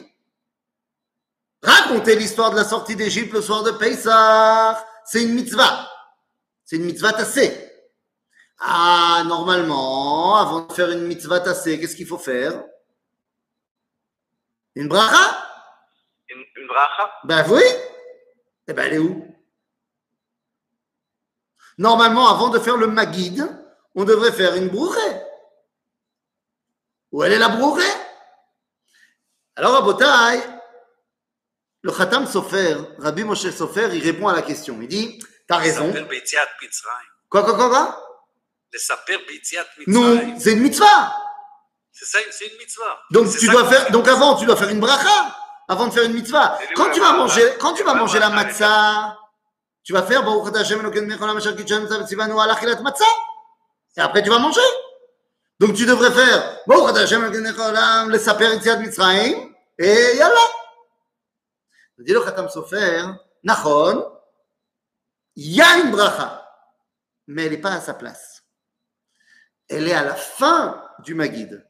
Speaker 1: Raconter l'histoire de la sortie d'Égypte le soir de Pessah, c'est une mitzvah. C'est une mitzvah tassée. Ah, normalement, avant de faire une mitzvah tassée, qu'est-ce qu'il faut faire? Une bracha?
Speaker 3: Une, une bracha?
Speaker 1: Ben oui. Eh ben elle est où? Normalement, avant de faire le Maguide, on devrait faire une brouchée. Où elle est la brouchée Alors, à le Khatam Sofer, Rabbi Moshe Sofer, il répond à la question. Il dit T'as raison. Quoi, quoi, quoi, quoi? Non, c'est une mitzvah.
Speaker 2: C'est ça, c'est une mitzvah.
Speaker 1: Donc, tu dois faire, donc avant, tu dois faire une bracha avant de faire une mitzvah. Quand tu vas manger, quand tu vas manger la matzah, tu vas faire. Et après tu vas manger. Donc tu devrais faire le et yalla. Dit le Khatam Sofer, Nachon, il y une bracha, mais elle n'est pas à sa place. Elle est à la fin du Maguide.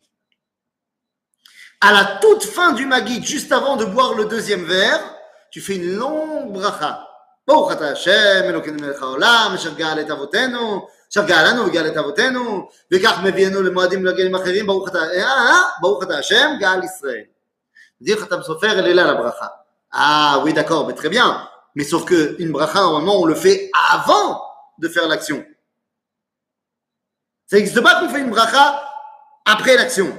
Speaker 1: À la toute fin du Maguide, juste avant de boire le deuxième verre, tu fais une longue bracha. ברוך אתה השם, אלוקינו מלך העולם, אשר גאל את אבותינו, אשר גאלנו וגאל את אבותינו, וכך מביאנו למועדים ולגלים אחרים, ברוך אתה, אה, אה, ברוך אתה השם, גאל ישראל. Dire Khatam Sofer, elle est là la bracha. Ah oui, d'accord, mais très bien. Mais sauf que une bracha, normalement, on le fait avant de faire l'action. Ça n'existe pas qu'on fait une bracha après l'action.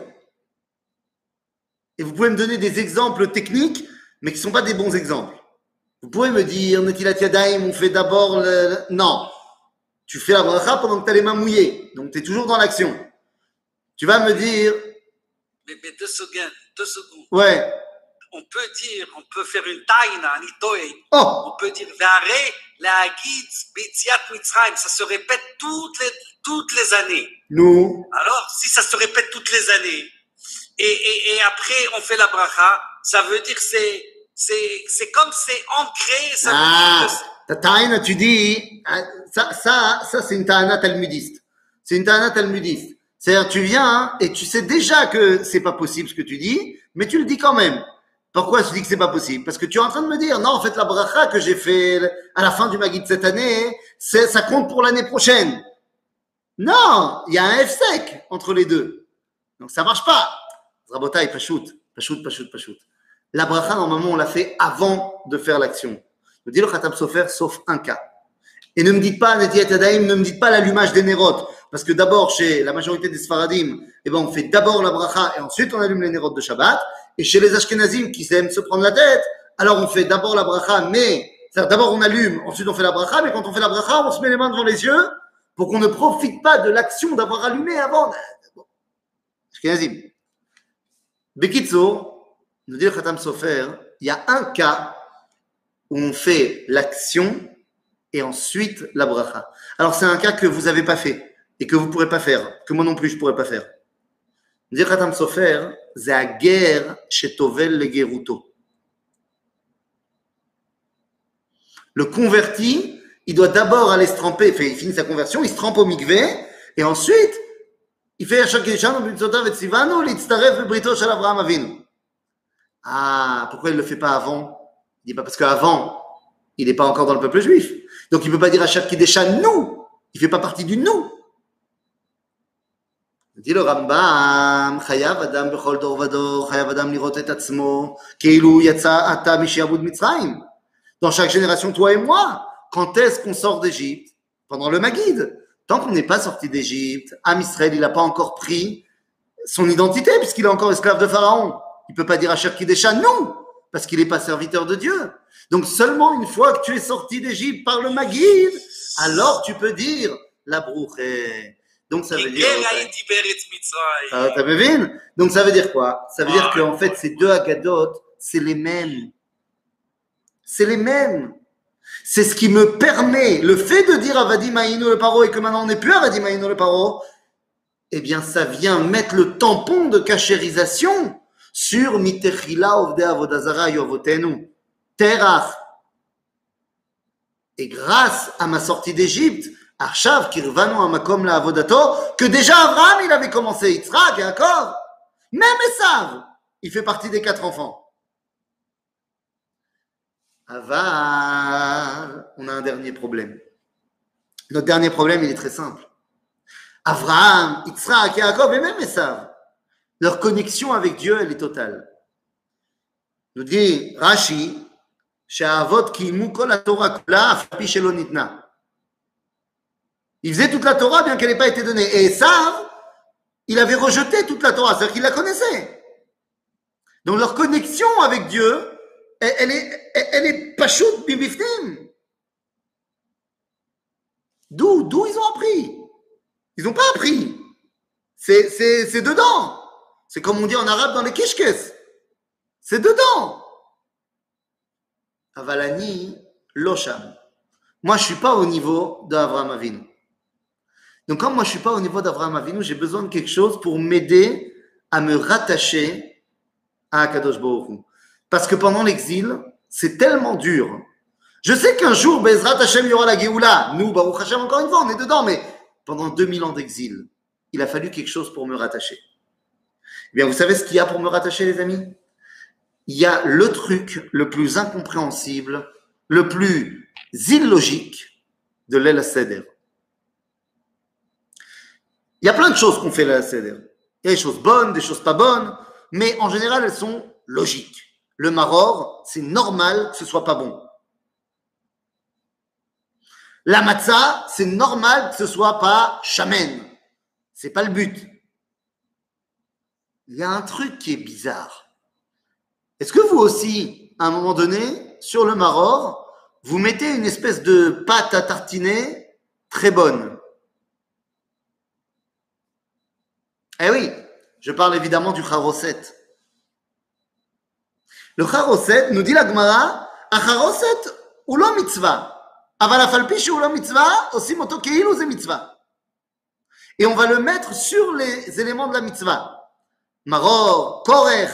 Speaker 1: Et vous pouvez me donner des exemples techniques, mais qui ne sont pas des bons exemples. Vous pouvez me dire, Netilat Yadayim, on fait d'abord le... Non. Tu fais la bracha pendant que tu as les mains mouillées. Donc tu es toujours dans l'action. Tu vas me dire,
Speaker 2: Mais, mais deux secondes, deux secondes.
Speaker 1: ouais,
Speaker 2: On peut dire, on peut faire une taïna, un itoé.
Speaker 1: oh,
Speaker 2: On peut dire, Vare, la Mitzrayim. Ça se répète toutes les, toutes les années.
Speaker 1: nous,
Speaker 2: Alors, si ça se répète toutes les années, et, et, et après on fait la bracha, ça veut dire que c'est, c'est, comme c'est ancré, ça
Speaker 1: Ah, ta taïna, tu dis, ah, ça, ça, ça c'est une taïna talmudiste. C'est une taïna talmudiste. C'est-à-dire, tu viens et tu sais déjà que c'est pas possible ce que tu dis, mais tu le dis quand même. Pourquoi je dis que c'est pas possible? Parce que tu es en train de me dire, non, en fait, la bracha que j'ai fait à la fin du Maguide cette année, ça compte pour l'année prochaine. Non, il y a un F sec entre les deux. Donc ça marche pas. Rabotai, pachout, pachout, pachout, pachout. La bracha, normalement, on l'a fait avant de faire l'action. Me dit le Khatam Sofer, sauf un cas. Et ne me dites pas, ne me dites pas l'allumage des nérotes. Parce que d'abord, chez la majorité des Sfaradim, eh ben, on fait d'abord la bracha et ensuite on allume les nérotes de Shabbat. Et chez les Ashkenazim qui aiment se prendre la tête, alors on fait d'abord la bracha, mais, d'abord on allume, ensuite on fait la bracha, mais quand on fait la bracha, on se met les mains devant les yeux pour qu'on ne profite pas de l'action d'avoir allumé avant. Ashkenazim. Bekitzo, nous il y a un cas où on fait l'action et ensuite la bracha. Alors c'est un cas que vous n'avez pas fait et que vous ne pourrez pas faire, que moi non plus je ne pourrais pas faire. Le. Le converti, il doit d'abord aller se tremper, enfin, il finit sa conversion, il se trempe au mikveh, et ensuite, il fait Yashar Kedishanu, ah, pourquoi il ne le fait pas avant? Il dit pas parce qu'avant, il n'est pas encore dans le peuple juif. Donc il ne peut pas dire à chaque déchaîne nous. Il ne fait pas partie du nous. dit le Rambam, Chayav Adam Bechol Dor Vador, Chayav Adam Lirot et Atzmo, Keilu Yatsa Ata Mishiabud Mitzrayim. Dans chaque génération, toi et moi, quand est-ce qu'on sort d'Égypte? Pendant le Maguide. Tant qu'on n'est pas sorti d'Égypte, Am Israël, il n'a pas encore pris son identité puisqu'il est encore esclave de Pharaon. Il peut pas dire à Kidesha non, parce qu'il n'est pas serviteur de Dieu. Donc seulement une fois que tu es sorti d'Égypte par le Maguide, alors tu peux dire la brouche. Donc ça veut dire. Ah, t'as vu Donc ça veut dire quoi? Ça veut dire qu'en fait ces deux agadotes, c'est les mêmes. C'est les mêmes. C'est ce qui me permet, le fait de dire Avadim Aïnou le paro et que maintenant on n'est plus Avadim Aïnou le paro, eh bien ça vient mettre le tampon de cachérisation sur Mitechila Ovde Avodazara Yovotenu, Terach. Et grâce à ma sortie d'Égypte, Arshav Kirvanu Amakom la Avodato, que déjà Abraham il avait commencé, Yitzhak, Yaakov, même Esav, il fait partie des quatre enfants. Aval, on a un dernier problème. Notre dernier problème, il est très simple. Abraham, Yitzhak, Yaakov et même Esav, leur connexion avec Dieu, elle est totale. Nous dit Rashi, Torah il faisait toute la Torah bien qu'elle n'ait pas été donnée. Et ça, il avait rejeté toute la Torah, c'est-à-dire qu'il la connaissait. Donc leur connexion avec Dieu, elle, est, elle est pachoute bimifnim. D'où, d'où ils ont appris? Ils n'ont pas appris. C'est dedans. C'est comme on dit en arabe dans les kishkes. C'est dedans. Avalani, losham. Moi, je suis pas au niveau d'Avraham Avinu. Donc, comme moi, je suis pas au niveau d'Avraham Avinu, j'ai besoin de quelque chose pour m'aider à me rattacher à Akadosh Baruch. Parce que pendant l'exil, c'est tellement dur. Je sais qu'un jour, Bezrat Hashem, il y aura la Géoula. Nous, Baruch Hashem, encore une fois, on est dedans, mais pendant 2000 ans d'exil, il a fallu quelque chose pour me rattacher. Eh vous savez ce qu'il y a pour me rattacher, les amis? Il y a le truc le plus incompréhensible, le plus illogique de l'El. Il y a plein de choses qu'on fait l'El. Il y a des choses bonnes, des choses pas bonnes, mais en général, elles sont logiques. Le maror, c'est normal que ce soit pas bon. La matzah, c'est normal que ce soit pas chamen. C'est pas le but il y a un truc qui est bizarre. Est-ce que vous aussi, à un moment donné, sur le maror, vous mettez une espèce de pâte à tartiner très bonne? Eh oui, je parle évidemment du charoset. Le charoset, nous dit la Gemara, un charoset ou l'homme mitzvah. Et on va le mettre sur les éléments de la mitzvah. Maror, korech.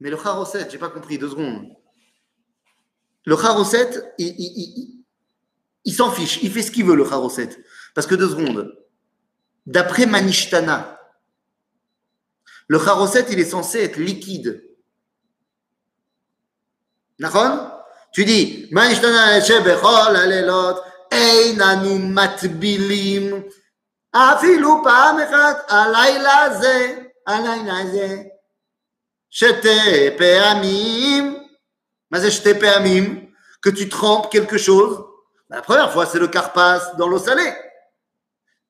Speaker 1: Mais le charoset, j'ai pas compris, deux secondes. Le charoset, il, s'en fiche, il fait ce qu'il veut, le charoset. Parce que deux secondes. D'après Manishtana, le charoset, il est censé être liquide. D'accord? Tu dis, Manishtana shebechol alelot, einanu matbilim, אפילו פעם אחת הלילה הזה, הלילה הזה, Shete pe'amim. Mais shete pe'amim. Que tu trempes quelque chose. La première fois, c'est le carpas dans l'eau salée.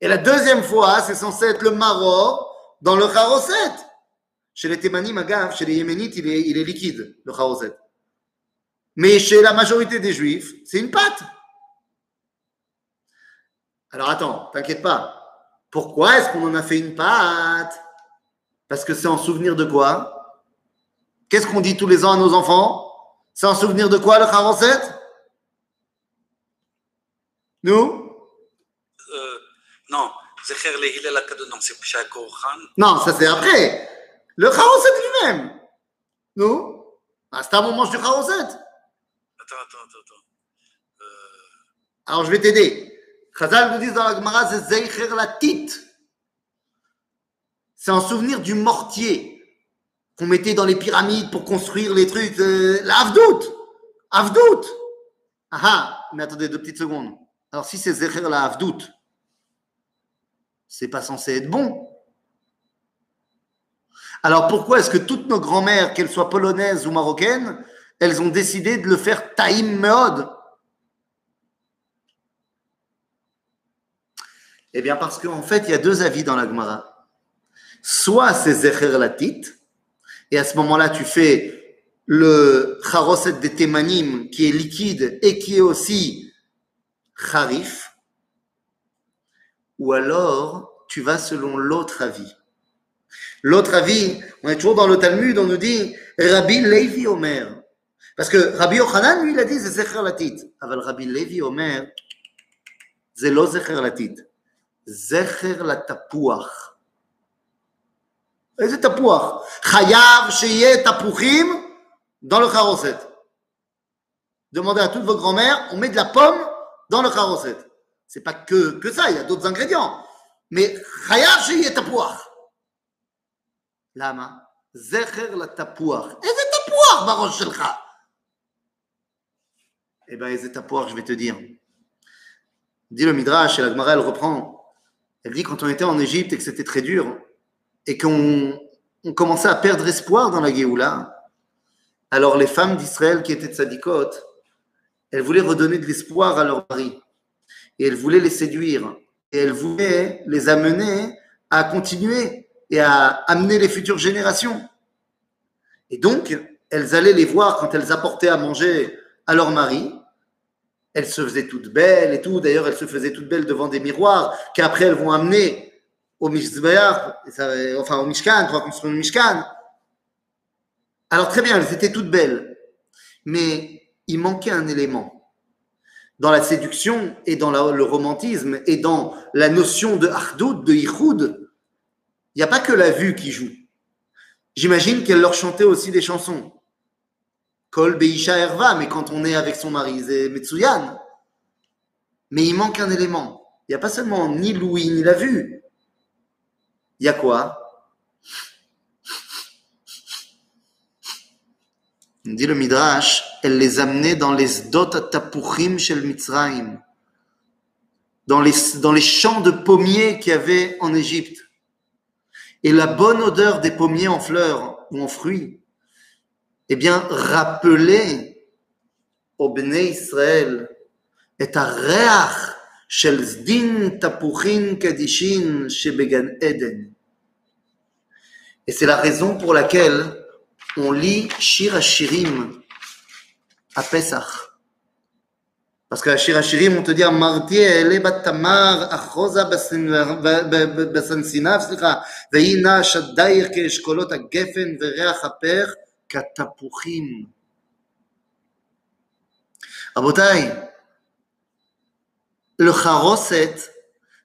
Speaker 1: Et la deuxième fois, c'est censé être le maror dans le charoset. Chez les Thémanim, agave, chez les Yéménites, il est, il est liquide, le charoset. Mais chez la majorité des Juifs, c'est une pâte. Alors attends, t'inquiète pas. Pourquoi est-ce qu'on en a fait une pâte? Parce que c'est en souvenir de quoi? Qu'est-ce qu'on dit tous les ans à nos enfants? C'est en souvenir de quoi le charoset Nous?
Speaker 2: Euh, non, non,
Speaker 1: ça c'est après. Le charoset lui-même. Nous? À ce temps, on mange du charoset.
Speaker 2: Attends, attends, attends. attends. Euh,
Speaker 1: Alors je vais t'aider. Chazal nous dit dans la Gemara, c'est Zeicher la tite. C'est en souvenir du mortier qu'on mettait dans les pyramides pour construire les trucs. Euh, la Avdout. Avdout. Ah ah, mais attendez deux petites secondes. Alors si c'est Zecher la Avdout, c'est pas censé être bon. Alors pourquoi est-ce que toutes nos grand-mères, qu'elles soient polonaises ou marocaines, elles ont décidé de le faire Taïm Meod? Eh bien, parce qu'en fait, il y a deux avis dans la Gemara. Soit c'est Zecher Latit, et à ce moment-là, tu fais le Charoset des temanim qui est liquide et qui est aussi Harif. Ou alors, tu vas selon l'autre avis. L'autre avis, on est toujours dans le Talmud, on nous dit Rabbi Levi Omer. Parce que Rabbi Yochanan, lui, il a dit c'est Zecher Latit. Aval Rabbi Levi Omer, c'est lo Latit זכר לתפוח. איזה תפוח? חייב שיהיה תפוחים dans le charoset. Demandez à toutes vos grand-mères, on met de la pomme dans le charoset. C'est pas que, que ça, il y a d'autres ingrédients. Mais חייב שיהיה תפוח. למה? זכר לתפוח. איזה תפוח בראש שלך? Eh bien, איזה תפוח, je vais te dire. Dit le Midrash, et la Gemara, elle reprend. Elle dit quand on était en Égypte et que c'était très dur, et qu'on on commençait à perdre espoir dans la Géoula, alors les femmes d'Israël qui étaient tzadikot, elles voulaient redonner de l'espoir à leur mari. Et elles voulaient les séduire. Et elles voulaient les amener à continuer et à amener les futures générations. Et donc, elles allaient les voir quand elles apportaient à manger à leur mari. Elles se faisaient toutes belles et tout. D'ailleurs, elles se faisaient toutes belles devant des miroirs qu'après elles vont amener au enfin au Mishkan, pour construire le Mishkan. Alors très bien, elles étaient toutes belles. Mais il manquait un élément. Dans la séduction et dans le romantisme et dans la notion de Ahdoud, de Yichud, il n'y a pas que la vue qui joue. J'imagine qu'elle leur chantait aussi des chansons. Kol Beisha Herva, mais quand on est avec son mari, c'est Metsuyan. Mais il manque un élément. Il n'y a pas seulement ni l'ouïe ni la vue. Il y a quoi? On dit le Midrash, elle les amenait dans les Sdot Tapuchim shel Mitzrayim, dans les, dans les champs de pommiers qu'il y avait en Égypte. Et la bonne odeur des pommiers en fleurs ou en fruits, eh bien, rappelait au Bnei Israël et à Reach shel Zdin Tapuchin Kadishin shebegan Eden. Et c'est la raison pour laquelle on lit Shir Hashirim à Pesach. Parce qu'à Shir Hashirim, on te dit Amarti ele bat tamar achoza בסנסניו, סליחה, והיא נעה שדייך כאשכולות הגפן וריח הפר כתפוחים. רבותיי, le charoset,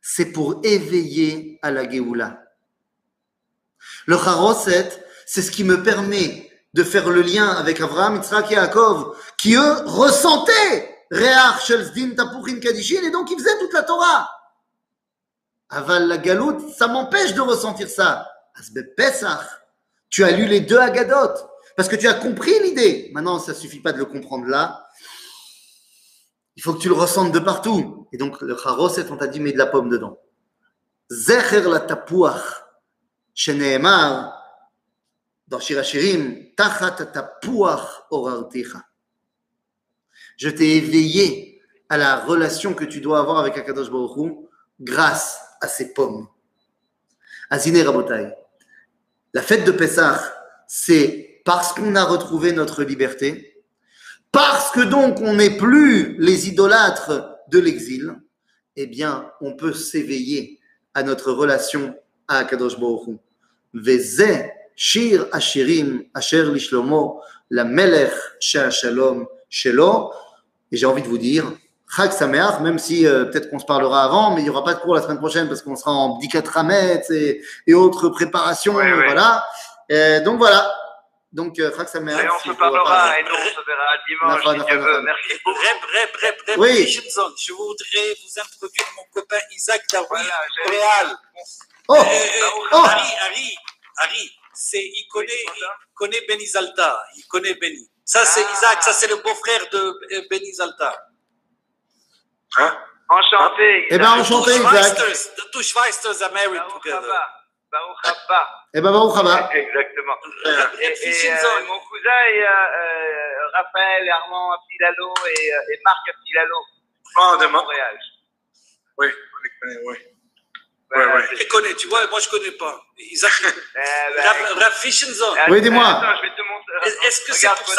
Speaker 1: c'est pour éveiller à la Géoula. Le charoset, c'est ce qui me permet de faire le lien avec Abraham, Yitzhak et Yaakov, qui eux ressentaient Reach shel Zdin Tapuchin Kadishin, et donc ils faisaient toute la Torah. Aval la galoute, ça m'empêche de ressentir ça. Asbe Pesach, tu as lu les deux Agadot, parce que tu as compris l'idée. Maintenant, ça suffit pas de le comprendre là. Il faut que tu le ressentes de partout. Et donc, le charoset, on t'a dit, mets de la pomme dedans. Zecher la sheneemar, dans Shirachirim, Tachat orartecha. Je t'ai éveillé à la relation que tu dois avoir avec Akadosh Baruch Hu grâce à ces pommes. Azine Rabotai. La fête de Pessah, c'est parce qu'on a retrouvé notre liberté, parce que donc on n'est plus les idolâtres de l'exil, eh bien, on peut s'éveiller à notre relation à Akadosh Baruch Hu. Veze shir ashirim asher lishlomo la melech shalom shelo. Et j'ai envie de vous dire, Chag Sameach, même si euh, peut-être qu'on se parlera avant, mais il n'y aura pas de cours la semaine prochaine parce qu'on sera en Bdikat Rametz et, et autres préparations.
Speaker 3: Ouais, ouais.
Speaker 1: Voilà. Euh, donc voilà. Donc euh, Chag Sameach.
Speaker 3: Et on
Speaker 1: si
Speaker 3: se parlera et nous on se verra dimanche si Dieu veut. Merci beaucoup.
Speaker 2: Reb, Reb, Reb, Reb,
Speaker 1: Oui.
Speaker 2: Je voudrais vous introduire mon copain Isaac
Speaker 3: j'allais-
Speaker 2: Montréal.
Speaker 1: Oh,
Speaker 2: Euh, euh,
Speaker 1: oh.
Speaker 2: Harry, Harry, Harry, c'est, il connaît,
Speaker 3: Oui,
Speaker 2: il connaît Benny Zalta, il connaît Benny. Ça, c'est
Speaker 3: Ah.
Speaker 2: Isaac, ça, c'est le beau-frère de euh, Benny Zalta.
Speaker 3: Enchanté.
Speaker 1: Eh
Speaker 3: Isaac.
Speaker 1: enchanté. Isaac.
Speaker 2: The two Schweisters are married
Speaker 3: Baruch
Speaker 2: together.
Speaker 1: Eh ben, Baruch haba.
Speaker 3: Exactement. Et, et, euh, mon cousin est euh, euh, Raphaël Armand Filalo et, euh, et Marc Filalo.
Speaker 4: Ah, de
Speaker 3: Montréal.
Speaker 4: Oui, on les connaît, oui. Ouais.
Speaker 2: je les connais, tu vois, moi, je connais pas. Isaac,
Speaker 3: Eh ben,
Speaker 2: Rab Richardson.
Speaker 1: Oui, dis-moi.
Speaker 2: Est-ce que c'est pour ça